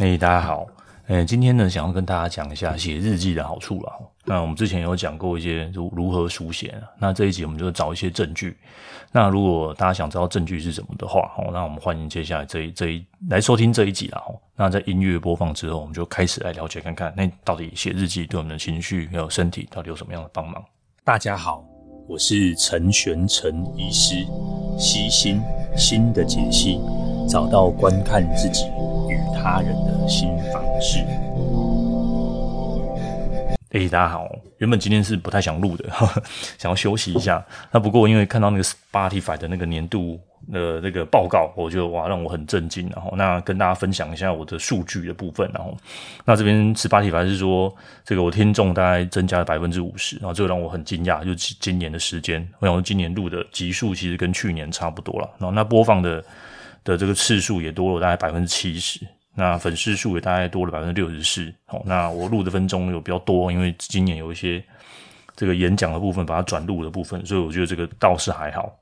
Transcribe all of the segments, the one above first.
嘿，大家好。呃，今天呢，想要跟大家讲一下写日记的好处啦。那我们之前有讲过一些如如何书写，那这一集我们就找一些证据。那如果大家想知道证据是什么的话，哦，那我们欢迎接下来这一这一来收听这一集啦。那在音乐播放之后，我们就开始来了解看看，那到底写日记对我们的情绪还有身体到底有什么样的帮忙？大家好，我是陈玄陈医师，悉心心的解析。找到观看自己他人的新方式。哎，大家好，原本今天是不太想录的，想要休息一下。那不过因为看到那个 Spotify 的那个年度的那个报告，我觉得哇，让我很震惊。然后，那跟大家分享一下我的数据的部分。然后，那这边 Spotify 是说，这个我听众大概增加了百分之五十。然后，这个让我很惊讶，就今年的时间，我想说今年录的集数其实跟去年差不多了。然后，那播放的。的这个次数也多了大概百分之七十，那粉丝数也大概多了百分之六十四。好，那我录的分钟有比较多，因为今年有一些这个演讲的部分，把它转录的部分，所以我觉得这个倒是还好。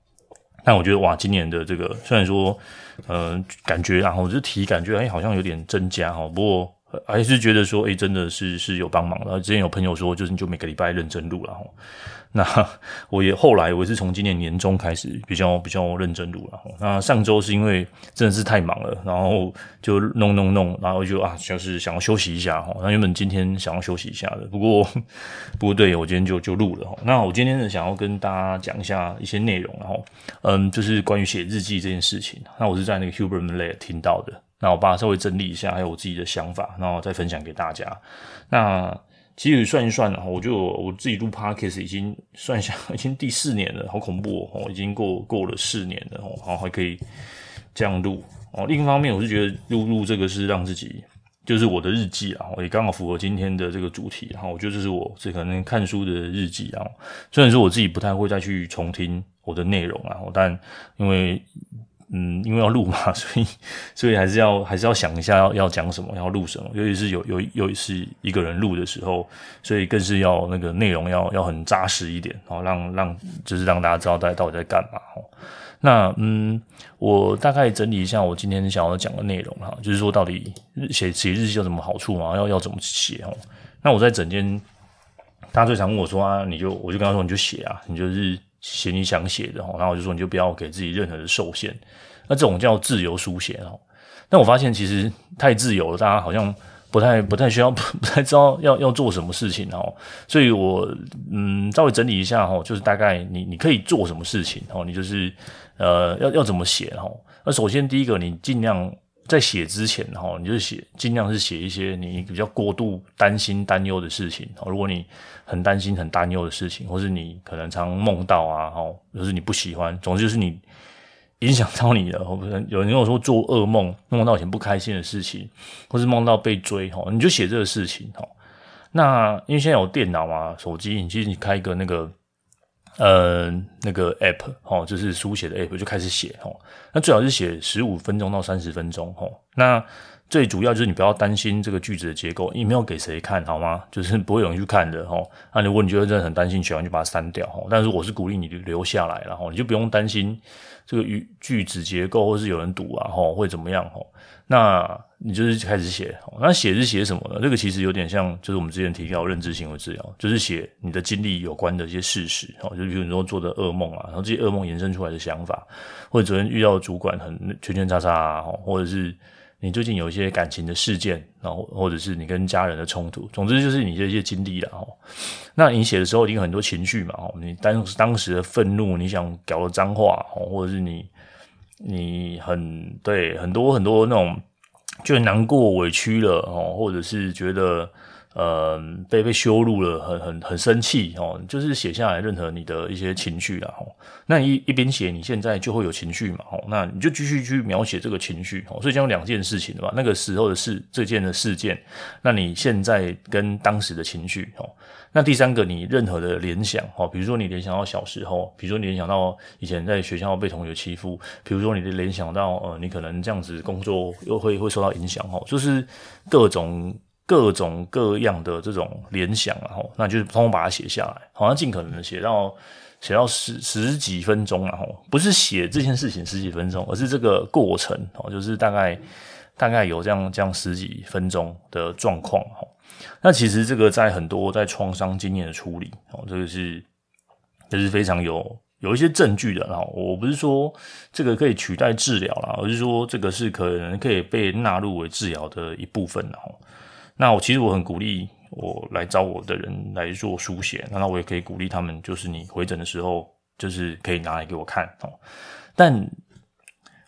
但我觉得哇，今年的这个虽然说，呃，感觉然后我就体感觉哎，好像有点增加哈，不过还是觉得说哎，真的是是有帮忙的。之前有朋友说，就是你就每个礼拜认真录了。那 我也后来我是从今年年中开始比较比较认真录了。那上周是因为真的是太忙了，然后就弄弄弄，然后就啊就是想要休息一下哈。那原本今天想要休息一下的，不过 不过对，我今天就就录了。那我今天呢想要跟大家讲一下一些内容，然后嗯就是关于写日记这件事情。那我是在那个 Huberman 类听到的，那我把它稍微整理一下，还有我自己的想法，然后再分享给大家。那其实算一算，我就我自己录 Podcast 已经算下，已经第四年了，好恐怖哦！已经过过了四年了哦，然后还可以这样录哦。另一方面，我是觉得录录这个是让自己，就是我的日记啊，也刚好符合今天的这个主题。然后我觉得这是我这可能看书的日记啊。虽然说我自己不太会再去重听我的内容啊，但因为。嗯，因为要录嘛，所以所以还是要还是要想一下要要讲什么，要录什么。尤其是有有有是一个人录的时候，所以更是要那个内容要要很扎实一点，然后让让就是让大家知道大家到底在干嘛。那嗯，我大概整理一下我今天想要讲的内容哈，就是说到底写写日记有什么好处嘛？要要怎么写哦？那我在整间，大家最常问我说啊，你就我就跟他说你就写啊，你就是。写你想写的，然后我就说你就不要给自己任何的受限，那这种叫自由书写哦。但我发现其实太自由了，大家好像不太不太需要，不太知道要要做什么事情哦。所以我嗯稍微整理一下哈，就是大概你你可以做什么事情哦，你就是呃要要怎么写哦。那首先第一个，你尽量。在写之前，哈，你就写，尽量是写一些你比较过度担心、担忧的事情。如果你很担心、很担忧的事情，或是你可能常梦到啊，哈，就是你不喜欢，总之就是你影响到你的。有人跟我说做噩梦，梦到以前不开心的事情，或是梦到被追，哈，你就写这个事情，哈。那因为现在有电脑啊、手机，你其实你开一个那个。呃，那个 app 哦，就是书写的 app 就开始写哦。那最好是写十五分钟到三十分钟哦。那最主要就是你不要担心这个句子的结构，你没有给谁看好吗？就是不会有人去看的哦。那如果你觉得真的很担心，写完就把它删掉哦。但是我是鼓励你留下来，然后你就不用担心这个语句子结构或是有人读啊齁会怎么样齁。那你就是开始写，那写是写什么呢？这个其实有点像，就是我们之前提到认知行为治疗，就是写你的经历有关的一些事实，哦，就比如说做的噩梦啊，然后这些噩梦延伸出来的想法，或者昨天遇到主管很圈圈叉叉啊，或者是你最近有一些感情的事件，然后或者是你跟家人的冲突，总之就是你这些经历了。那你写的时候一定有很多情绪嘛，你当当时的愤怒，你想搞的脏话，或者是你。你很对很多很多那种，就难过委屈了哦，或者是觉得呃被被羞辱了，很很很生气哦，就是写下来任何你的一些情绪啦哦。那一一边写，你现在就会有情绪嘛哦，那你就继续去描写这个情绪哦。所以讲两件事情的嘛，那个时候的事，这件的事件，那你现在跟当时的情绪哦。那第三个，你任何的联想，哈，比如说你联想到小时候，比如说你联想到以前在学校被同学欺负，比如说你联想到，呃，你可能这样子工作又会会受到影响，哈，就是各种各种各样的这种联想，然后那就是通通把它写下来，好像尽可能的写到写到十十几分钟，然后不是写这件事情十几分钟，而是这个过程，哦，就是大概。大概有这样这样十几分钟的状况哈。那其实这个在很多在创伤经验的处理哦，这个是这是非常有有一些证据的。然后我不是说这个可以取代治疗啦，而是说这个是可能可以被纳入为治疗的一部分。然后，那我其实我很鼓励我来找我的人来做书写，那我也可以鼓励他们，就是你回诊的时候，就是可以拿来给我看哦。但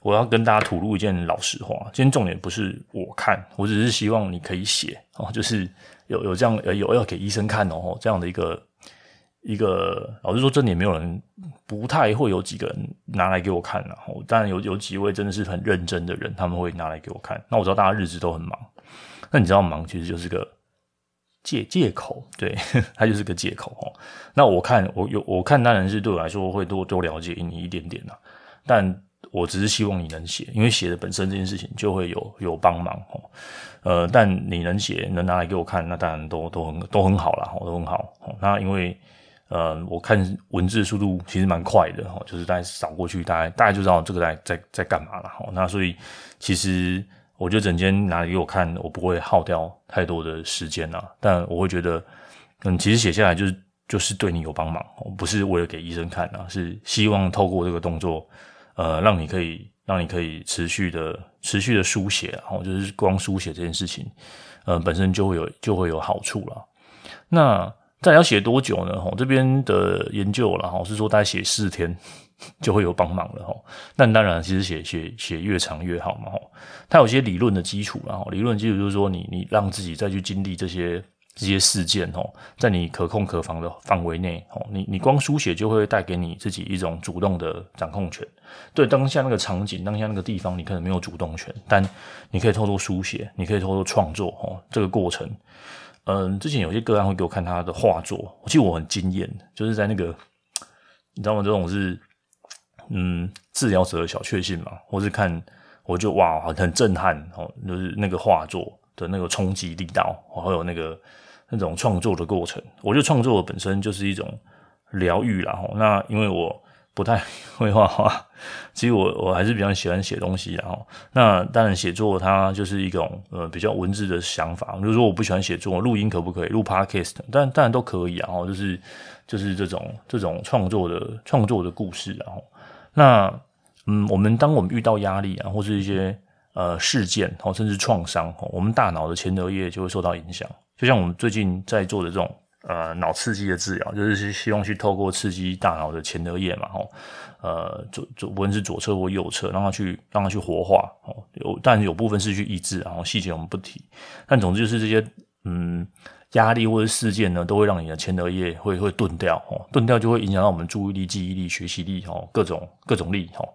我要跟大家吐露一件老实话，今天重点不是我看，我只是希望你可以写哦，就是有有这样有要给医生看哦，这样的一个一个，老实说，真的也没有人，不太会有几个人拿来给我看，然后当然有有几位真的是很认真的人，他们会拿来给我看。那我知道大家日子都很忙，那你知道忙其实就是个借借口，对，它就是个借口哦。那我看我有我看当然是对我来说会多多了解你一点点啦，但。我只是希望你能写，因为写的本身这件事情就会有有帮忙哦。呃，但你能写，能拿来给我看，那当然都都很都很好啦，都很好。那因为呃，我看文字速度其实蛮快的哈，就是大概扫过去，大概大概就知道这个在在在干嘛了。那所以其实我觉得整间拿给我看，我不会耗掉太多的时间啦。但我会觉得，嗯，其实写下来就是就是对你有帮忙，不是为了给医生看啊，是希望透过这个动作。呃，让你可以，让你可以持续的、持续的书写，然后就是光书写这件事情，呃，本身就会有就会有好处了。那再要写多久呢？哈，这边的研究了哈，是说大概写四天就会有帮忙了哈。那当然，其实写写写越长越好嘛哈。它有些理论的基础，然后理论基础就是说你，你让自己再去经历这些。这些事件哦，在你可控可防的范围内哦，你你光书写就会带给你自己一种主动的掌控权。对当下那个场景，当下那个地方，你可能没有主动权，但你可以透过书写，你可以透过创作哦，这个过程。嗯，之前有些个案会给我看他的画作，其实我很惊艳，就是在那个，你知道吗？这种是嗯，治疗者的小确幸嘛，或是看我就哇，很震撼哦，就是那个画作的那个冲击力道，还有那个。那种创作的过程，我觉得创作本身就是一种疗愈啦。那因为我不太会画画，其实我我还是比较喜欢写东西。然后，那当然写作它就是一种呃比较文字的想法。比如说我不喜欢写作，录音可不可以？录 podcast，但当然都可以。然后就是就是这种这种创作的创作的故事。然后，那嗯，我们当我们遇到压力啊，或是一些呃事件，哦，甚至创伤，我们大脑的前额叶就会受到影响。就像我们最近在做的这种呃脑刺激的治疗，就是希望去透过刺激大脑的前额叶嘛，吼，呃左左无论是左侧或右侧，让它去让它去活化，哦，有但有部分是去抑制，然后细节我们不提，但总之就是这些嗯压力或者事件呢，都会让你的前额叶会会钝掉，哦，钝掉就会影响到我们注意力、记忆力、学习力，哦，各种各种力，哦，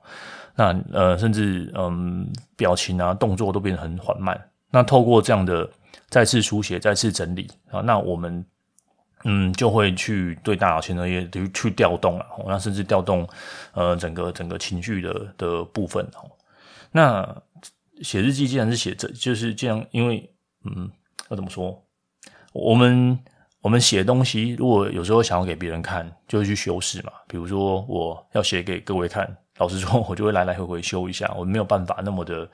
那呃甚至嗯表情啊动作都变得很缓慢，那透过这样的。再次书写，再次整理啊，那我们嗯就会去对大脑前额叶去去调动了，那甚至调动呃整个整个情绪的的部分哦。那写日记既然是写这，就是这样，因为嗯要怎么说？我们我们写东西，如果有时候想要给别人看，就会去修饰嘛。比如说我要写给各位看，老实说，我就会来来回回修一下，我没有办法那么的。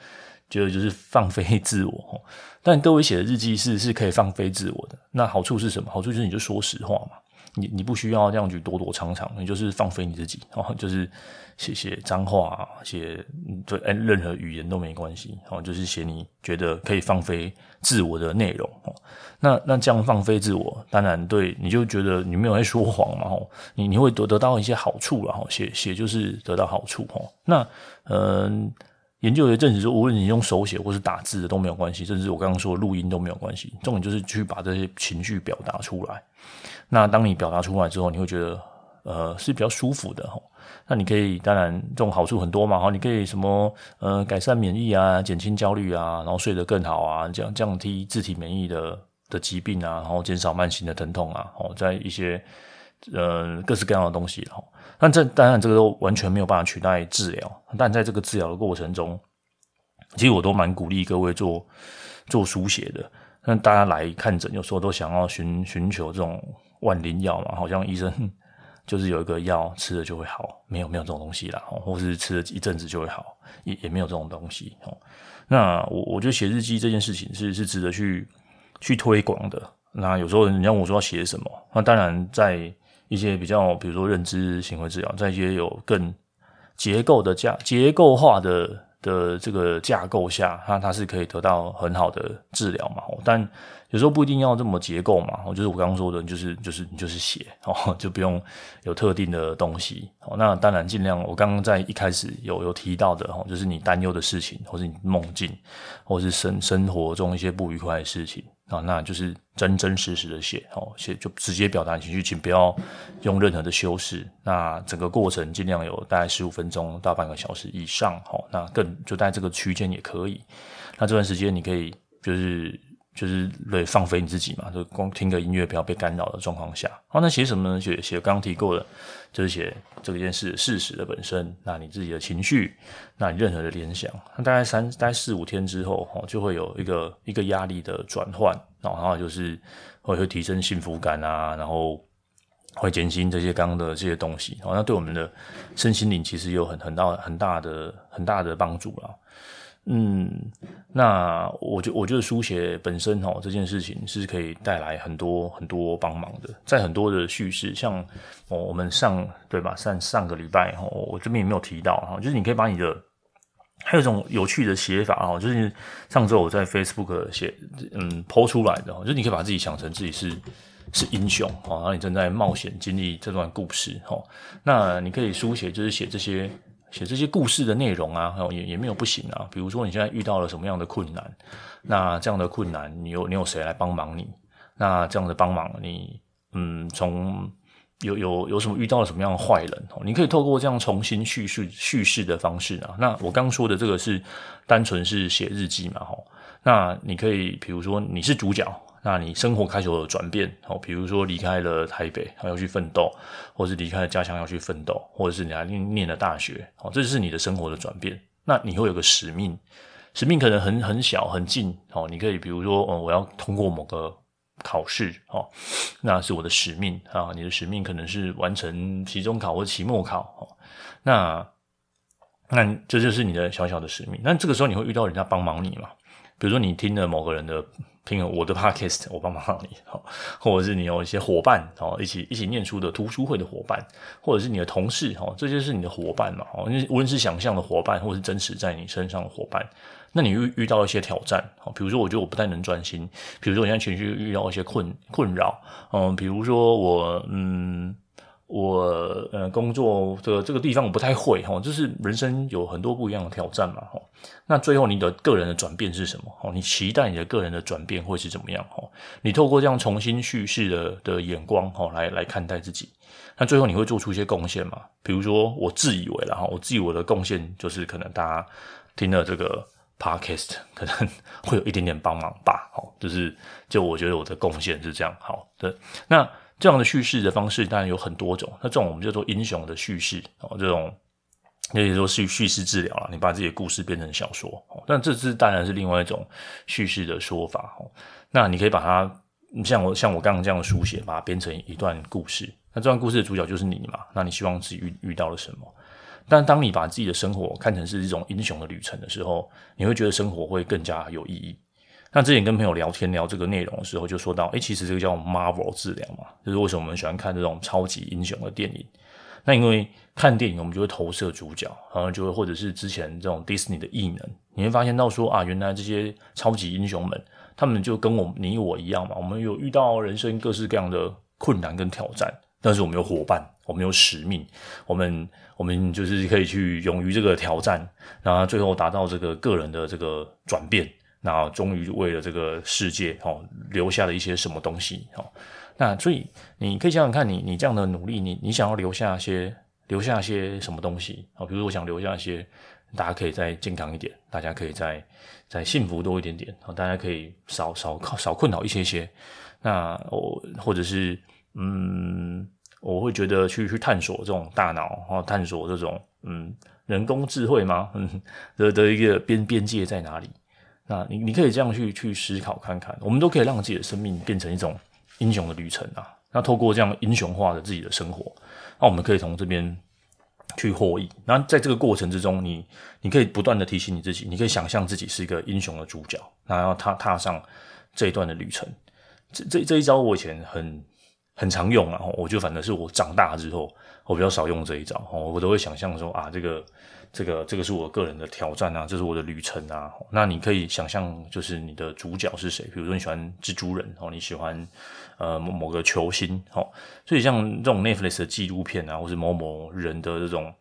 觉得就是放飞自我，但各位写的日记是是可以放飞自我的。那好处是什么？好处就是你就说实话嘛，你你不需要这样去躲躲藏藏，你就是放飞你自己，哦，就是写写脏话，写对哎任何语言都没关系，哦，就是写你觉得可以放飞自我的内容，哦，那那这样放飞自我，当然对你就觉得你没有在说谎嘛，哦，你你会得得到一些好处了，哦，写写就是得到好处，哦，那嗯。研究也证实说，无论你用手写或是打字的都没有关系，甚至我刚刚说录音都没有关系。重点就是去把这些情绪表达出来。那当你表达出来之后，你会觉得呃是比较舒服的。那你可以当然这种好处很多嘛，哈，你可以什么呃改善免疫啊，减轻焦虑啊，然后睡得更好啊，降降低自体免疫的的疾病啊，然后减少慢性的疼痛啊，哦，在一些呃各式各样的东西齁。但这当然，这个都完全没有办法取代治疗。但在这个治疗的过程中，其实我都蛮鼓励各位做做书写的。那大家来看诊，有时候都想要寻寻求这种万灵药嘛，好像医生 就是有一个药吃了就会好，没有没有这种东西啦，或是吃了一阵子就会好，也也没有这种东西哦。那我我觉得写日记这件事情是是值得去去推广的。那有时候人家问我说要写什么，那当然在一些比较，比如说认知行为治疗，在一些有更结构的架结构化的。的这个架构下，它它是可以得到很好的治疗嘛？但有时候不一定要这么结构嘛。我就是我刚刚说的，就是就是你就是写哦，就不用有特定的东西哦。那当然尽量，我刚刚在一开始有有提到的哦，就是你担忧的事情，或是你梦境，或是生生活中一些不愉快的事情。啊，那就是真真实实的写哦，写就直接表达情绪，请不要用任何的修饰。那整个过程尽量有大概十五分钟到半个小时以上，好，那更就在这个区间也可以。那这段时间你可以就是。就是对放飞你自己嘛，就光听个音乐，不要被干扰的状况下。好，那写什么呢？写写刚刚提过的，就是写这件事事实的本身。那你自己的情绪，那你任何的联想，那大概三大概四五天之后，哦，就会有一个一个压力的转换，然后就是会会提升幸福感啊，然后会减轻这些刚刚的这些东西。好，那对我们的身心灵其实有很很大很大的很大的帮助了。嗯，那我觉我觉得书写本身哦，这件事情是可以带来很多很多帮忙的，在很多的叙事，像哦我们上对吧上上个礼拜哦，我这边也没有提到哈，就是你可以把你的还有一种有趣的写法哦，就是上周我在 Facebook 写嗯 po 出来的，就是你可以把自己想成自己是是英雄哦，然后你正在冒险经历这段故事哦，那你可以书写就是写这些。写这些故事的内容啊，也也没有不行啊。比如说你现在遇到了什么样的困难，那这样的困难你有你有谁来帮忙你？那这样的帮忙你，嗯，从有有有什么遇到了什么样的坏人？你可以透过这样重新叙述叙事的方式啊。那我刚说的这个是单纯是写日记嘛，吼。那你可以比如说你是主角。那你生活开始有转变，哦，比如说离开了台北，要去奋斗，或者是离开了家乡要去奋斗，或者是你还念念了大学，哦，这就是你的生活的转变。那你会有个使命，使命可能很很小很近，哦，你可以比如说，哦，我要通过某个考试，哦，那是我的使命啊。你的使命可能是完成期中考或者期末考，哦，那那这就是你的小小的使命。那这个时候你会遇到人家帮忙你嘛？比如说你听了某个人的。听我的 podcast，我帮忙你，或者是你有一些伙伴，一起一起念书的读书会的伙伴，或者是你的同事，这些是你的伙伴嘛，无论是想象的伙伴，或者是真实在你身上的伙伴，那你遇遇到一些挑战，比如说我觉得我不太能专心，比如说我现在情绪遇到一些困困扰，嗯，比如说我嗯。我呃工作的这个地方我不太会哈，就是人生有很多不一样的挑战嘛哈。那最后你的个人的转变是什么？哦，你期待你的个人的转变会是怎么样？哈，你透过这样重新叙事的的眼光哈，来来看待自己。那最后你会做出一些贡献嘛？比如说我自以为了哈，我自以为的贡献就是可能大家听了这个 podcast 可能会有一点点帮忙吧。哦，就是就我觉得我的贡献是这样。好的，那。这样的叙事的方式当然有很多种，那这种我们叫做英雄的叙事哦，这种也就是说叙叙事治疗了，你把自己的故事变成小说哦，但这是当然是另外一种叙事的说法哦。那你可以把它，你像我像我刚刚这样的书写，把它编成一段故事。那这段故事的主角就是你嘛？那你希望自己遇遇到了什么？但当你把自己的生活看成是一种英雄的旅程的时候，你会觉得生活会更加有意义。那之前跟朋友聊天聊这个内容的时候，就说到，诶、欸，其实这个叫 Marvel 治疗嘛，就是为什么我们喜欢看这种超级英雄的电影？那因为看电影，我们就会投射主角，然后就会或者是之前这种 Disney 的异能，你会发现到说啊，原来这些超级英雄们，他们就跟我你我一样嘛，我们有遇到人生各式各样的困难跟挑战，但是我们有伙伴，我们有使命，我们我们就是可以去勇于这个挑战，然后最后达到这个个人的这个转变。那终于为了这个世界哦，留下了一些什么东西哦。那所以你可以想想看你你这样的努力，你你想要留下些留下些什么东西哦？比如我想留下一些，大家可以再健康一点，大家可以再再幸福多一点点哦，大家可以少少少困扰一些些。那我或者是嗯，我会觉得去去探索这种大脑，然后探索这种嗯人工智慧吗？嗯的的一个边边界在哪里？那你你可以这样去去思考看看，我们都可以让自己的生命变成一种英雄的旅程啊！那透过这样英雄化的自己的生活，那我们可以从这边去获益。那在这个过程之中，你你可以不断的提醒你自己，你可以想象自己是一个英雄的主角，然后踏踏上这一段的旅程。这这这一招我以前很很常用啊，我就反正是我长大之后，我比较少用这一招，我都会想象说啊，这个。这个这个是我个人的挑战啊，这是我的旅程啊。那你可以想象，就是你的主角是谁？比如说你喜欢蜘蛛人哦，你喜欢呃某某个球星哦。所以像这种 Netflix 的纪录片啊，或是某某人的这种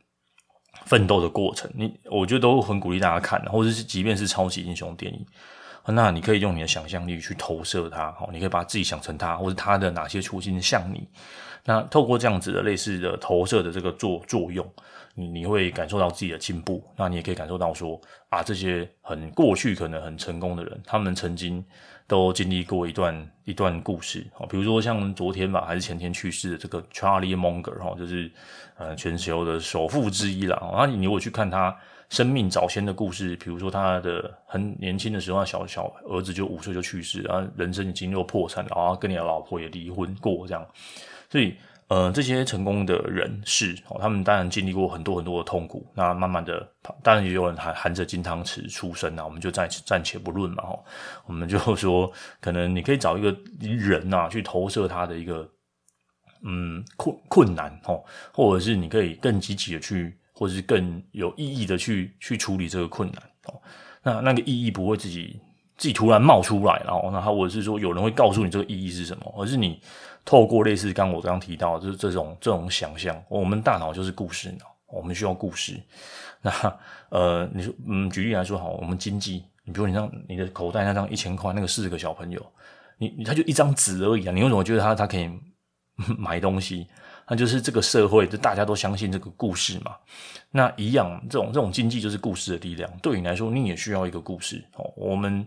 奋斗的过程，你我觉得都很鼓励大家看，或者是即便是超级英雄电影，那你可以用你的想象力去投射他，哦，你可以把自己想成他，或者他的哪些初心像你。那透过这样子的类似的投射的这个作作用。你你会感受到自己的进步，那你也可以感受到说啊，这些很过去可能很成功的人，他们曾经都经历过一段一段故事，比如说像昨天吧，还是前天去世的这个 Charlie Munger 哈，就是呃全球的首富之一啦。然后你如果去看他生命早先的故事，比如说他的很年轻的时候，小小儿子就五岁就去世，然后人生已经又破产了，然后跟你的老婆也离婚过这样，所以。呃，这些成功的人士哦，他们当然经历过很多很多的痛苦。那慢慢的，当然也有人含含着金汤匙出生呐。我们就暂暂且不论嘛，哈。我们就说，可能你可以找一个人呐，去投射他的一个嗯困困难，哈，或者是你可以更积极的去，或者是更有意义的去去处理这个困难，哦。那那个意义不会自己自己突然冒出来，然后那或者是说有人会告诉你这个意义是什么，而是你。透过类似刚我刚刚提到，就是这种这种想象，我们大脑就是故事脑，我们需要故事。那呃，你说，嗯，举例来说好，我们经济，你比如你像你的口袋那张一千块，那个四十个小朋友，你你他就一张纸而已啊，你为什么觉得他他可以 买东西？那就是这个社会，就大家都相信这个故事嘛。那一样，这种这种经济就是故事的力量。对你来说，你也需要一个故事哦。我们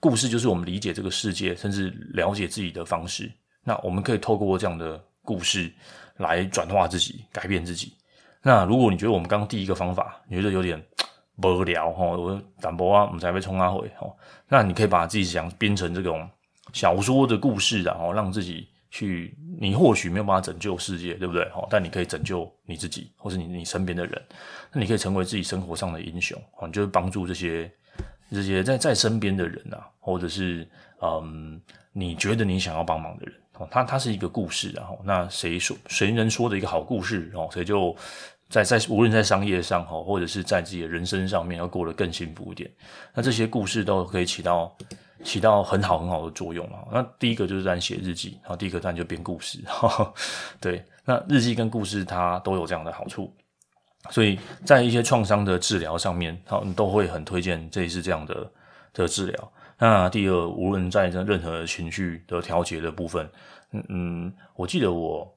故事就是我们理解这个世界，甚至了解自己的方式。那我们可以透过这样的故事来转化自己，改变自己。那如果你觉得我们刚刚第一个方法你觉得有点无聊哈，我胆薄啊，我们才会冲阿回哈。那你可以把自己想编成这种小说的故事，然后让自己去，你或许没有办法拯救世界，对不对？哦，但你可以拯救你自己，或是你你身边的人。那你可以成为自己生活上的英雄，你就是帮助这些这些在在身边的人啊，或者是嗯，你觉得你想要帮忙的人。哦，他他是一个故事，然后那谁说谁能说的一个好故事，然后谁就在在无论在商业上哈，或者是在自己的人生上面要过得更幸福一点。那这些故事都可以起到起到很好很好的作用啊。那第一个就是在写日记，然后第一个当然就编故事，对，那日记跟故事它都有这样的好处，所以在一些创伤的治疗上面，好，你都会很推荐这一次这样的的治疗。那第二，无论在任何情绪的调节的部分，嗯嗯，我记得我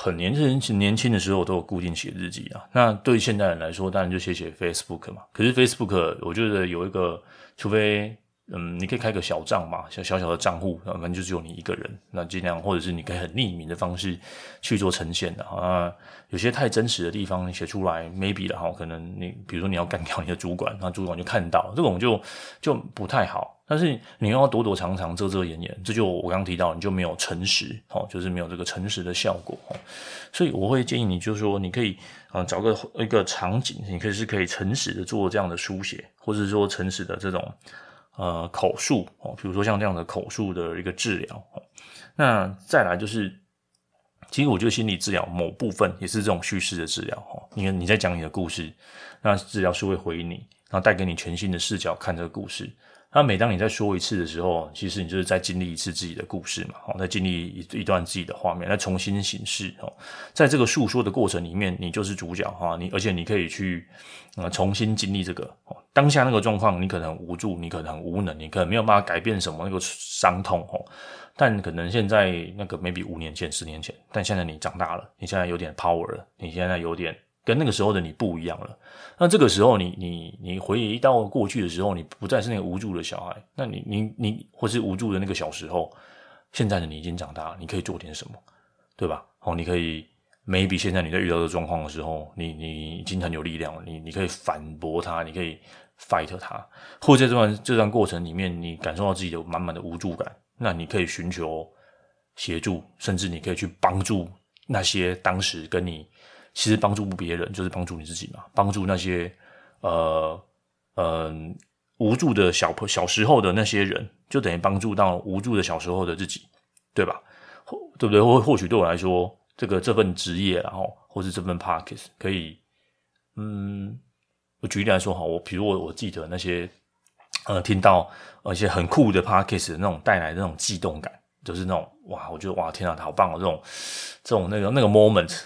很年轻年轻的时候都有固定写日记啊。那对现代人来说，当然就写写 Facebook 嘛。可是 Facebook 我觉得有一个，除非。嗯，你可以开个小账嘛，小小小的账户，反正就只有你一个人，那尽量或者是你可以很匿名的方式去做呈现的啊。有些太真实的地方写出来，maybe 的哈，可能你比如说你要干掉你的主管，那主管就看到，这种就就不太好。但是你要躲躲藏藏、遮遮掩掩，这就我刚刚提到，你就没有诚实，哦，就是没有这个诚实的效果。所以我会建议你，就是说你可以啊找个一个场景，你可以是可以诚实的做这样的书写，或者说诚实的这种。呃，口述哦，比如说像这样的口述的一个治疗，那再来就是，其实我觉得心理治疗某部分也是这种叙事的治疗哈。你看你在讲你的故事，那治疗师会回应你，然后带给你全新的视角看这个故事。那每当你在说一次的时候，其实你就是在经历一次自己的故事嘛，哦，在经历一一段自己的画面，来重新形式哦。在这个诉说的过程里面，你就是主角哈，你而且你可以去呃重新经历这个哦，当下那个状况，你可能无助，你可能很无能，你可能没有办法改变什么那个伤痛哦。但可能现在那个 maybe 五年前、十年前，但现在你长大了，你现在有点 power 了，你现在有点。跟那个时候的你不一样了。那这个时候你，你你回忆到过去的时候，你不再是那个无助的小孩。那你你你，或是无助的那个小时候，现在的你已经长大，你可以做点什么，对吧？哦，你可以 maybe 现在你在遇到的状况的时候，你你已经很有力量，你你可以反驳他，你可以 fight 他，或者这段这段过程里面，你感受到自己有满满的无助感，那你可以寻求协助，甚至你可以去帮助那些当时跟你其实帮助别人就是帮助你自己嘛，帮助那些呃嗯、呃、无助的小朋小时候的那些人，就等于帮助到无助的小时候的自己，对吧？或对不对？或或许对我来说，这个这份职业，然后或是这份 Podcast 可以，嗯，我举例来说哈，我比如我我记得那些。呃，听到一些很酷的 Podcast 的那种带来的那种悸动感，就是那种哇，我觉得哇，天啊，好棒哦！这种这种那个那个 moment，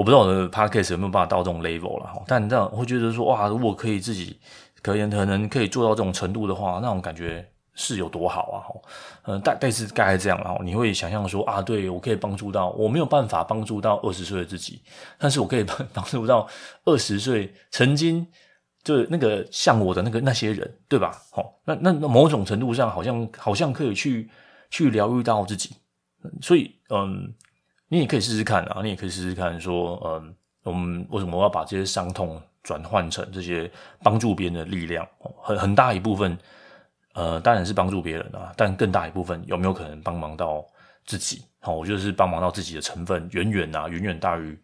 我不知道我的 Podcast 有没有办法到这种 level 了哈。但这样会觉得说哇，如果可以自己可以可能可以做到这种程度的话，那种感觉是有多好啊！哈，嗯，但但是大概这样，然后你会想象说啊，对我可以帮助到我没有办法帮助到二十岁的自己，但是我可以帮帮助到二十岁曾经。就那个像我的那个那些人，对吧？好，那那某种程度上，好像好像可以去去疗愈到自己。所以，嗯，你也可以试试看啊，你也可以试试看，说，嗯，我们为什么要把这些伤痛转换成这些帮助别人的力量？很很大一部分，呃，当然是帮助别人啊，但更大一部分有没有可能帮忙到自己？好，我觉得是帮忙到自己的成分远远啊，远远大于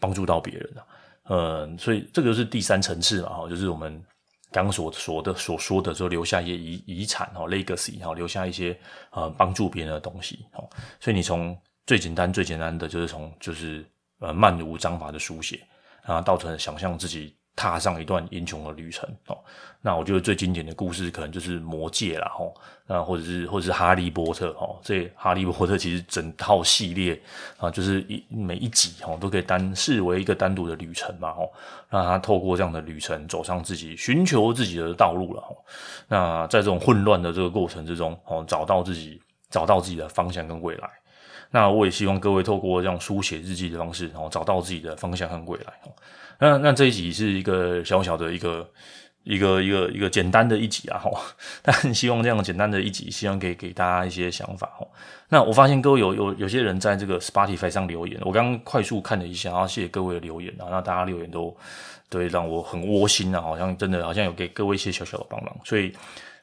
帮助到别人啊。呃，所以这个是第三层次嘛，哈，就是我们刚刚所说的、所说的，就留下一些遗遗产哈，legacy 哈，留下一些呃帮助别人的东西，哈。所以你从最简单、最简单的，就是从就是呃漫无章法的书写，然后到成想象自己。踏上一段英雄的旅程哦，那我觉得最经典的故事可能就是《魔戒》啦吼，那或者是或者是《哈利波特》哦，这《哈利波特》其实整套系列啊，就是一每一集吼都可以单视为一个单独的旅程嘛吼，让他透过这样的旅程走上自己寻求自己的道路了吼。那在这种混乱的这个过程之中哦，找到自己找到自己的方向跟未来。那我也希望各位透过这样书写日记的方式，然后找到自己的方向和未来。那那这一集是一个小小的一个一个一个一个简单的一集啊，哈，但希望这样简单的一集，希望可以给大家一些想法哈。那我发现各位有有有些人在这个 Spotify 上留言，我刚刚快速看了一下，然后谢谢各位的留言啊，那大家留言都对让我很窝心啊，好像真的好像有给各位一些小小的帮忙，所以。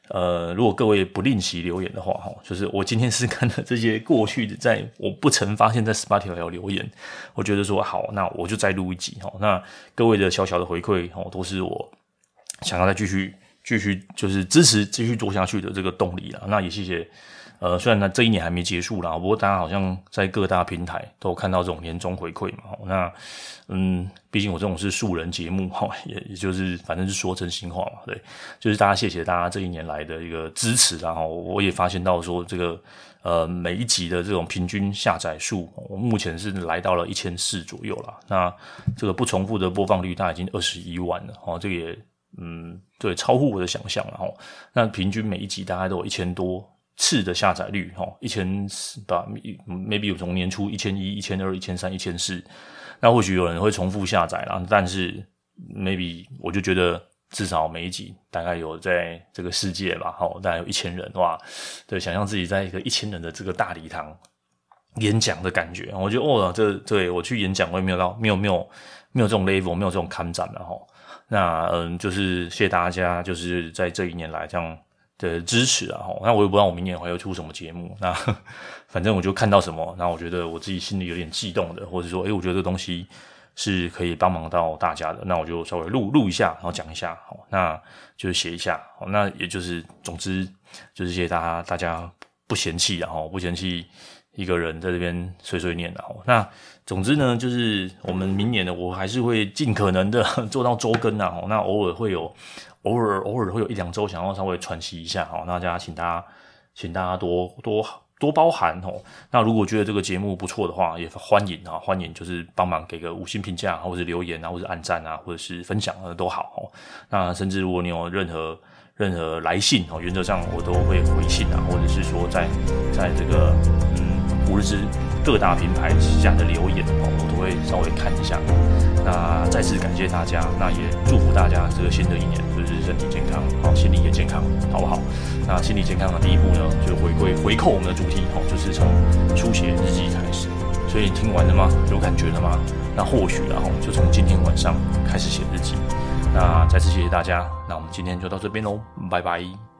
呃，如果各位不吝惜留言的话，哈，就是我今天是看了这些过去的，在我不曾发现，在 Spotify 有留言，我觉得说好，那我就再录一集，哈，那各位的小小的回馈，哈，都是我想要再继续继续就是支持继续做下去的这个动力了。那也谢谢。呃，虽然呢这一年还没结束啦，不过大家好像在各大平台都看到这种年终回馈嘛。那嗯，毕竟我这种是素人节目哈，也也就是反正是说真心话嘛，对，就是大家谢谢大家这一年来的一个支持，然后我也发现到说这个呃每一集的这种平均下载数，我目前是来到了一千四左右了。那这个不重复的播放率大概已经二十一万了，哦，这个也嗯对，超乎我的想象了哈。那平均每一集大概都有一千多。次的下载率，哈，一千四吧，maybe 有从年初一千一、一千二、一千三、一千四，那或许有人会重复下载啦，但是 maybe 我就觉得至少每一集大概有在这个世界吧，哈，大概有一千人哇，对，想象自己在一个一千人的这个大礼堂演讲的感觉，我觉得哦，这对我去演讲我也没有到，没有没有没有这种 level，没有这种看展的哈，那嗯，就是谢谢大家，就是在这一年来这样。的支持啊，吼，那我也不知道我明年还要出什么节目，那反正我就看到什么，那我觉得我自己心里有点悸动的，或者说，诶、我觉得这东西是可以帮忙到大家的，那我就稍微录录一下，然后讲一下，好，那就是写一下，好，那也就是总之就是谢谢大家，大家不嫌弃，然后不嫌弃一个人在这边碎碎念，然后那总之呢，就是我们明年呢，我还是会尽可能的 做到周更啊，那偶尔会有。偶尔偶尔会有一两周想要稍微喘息一下，好，那大家请大家请大家多多多包涵哦。那如果觉得这个节目不错的话，也欢迎啊，欢迎就是帮忙给个五星评价，或者留言啊，或者按赞啊，或者是分享啊，都好哦。那甚至如果你有任何任何来信哦，原则上我都会回信啊，或者是说在在这个嗯五日之各大平台下的留言哦，我都会稍微看一下。那再次感谢大家，那也祝福大家这个新的一年就是身体健康，好，心理也健康，好不好？那心理健康的第一步呢，就回归回扣我们的主题，哦，就是从书写日记开始。所以听完了吗？有感觉了吗？那或许然后就从今天晚上开始写日记。那再次谢谢大家，那我们今天就到这边喽，拜拜。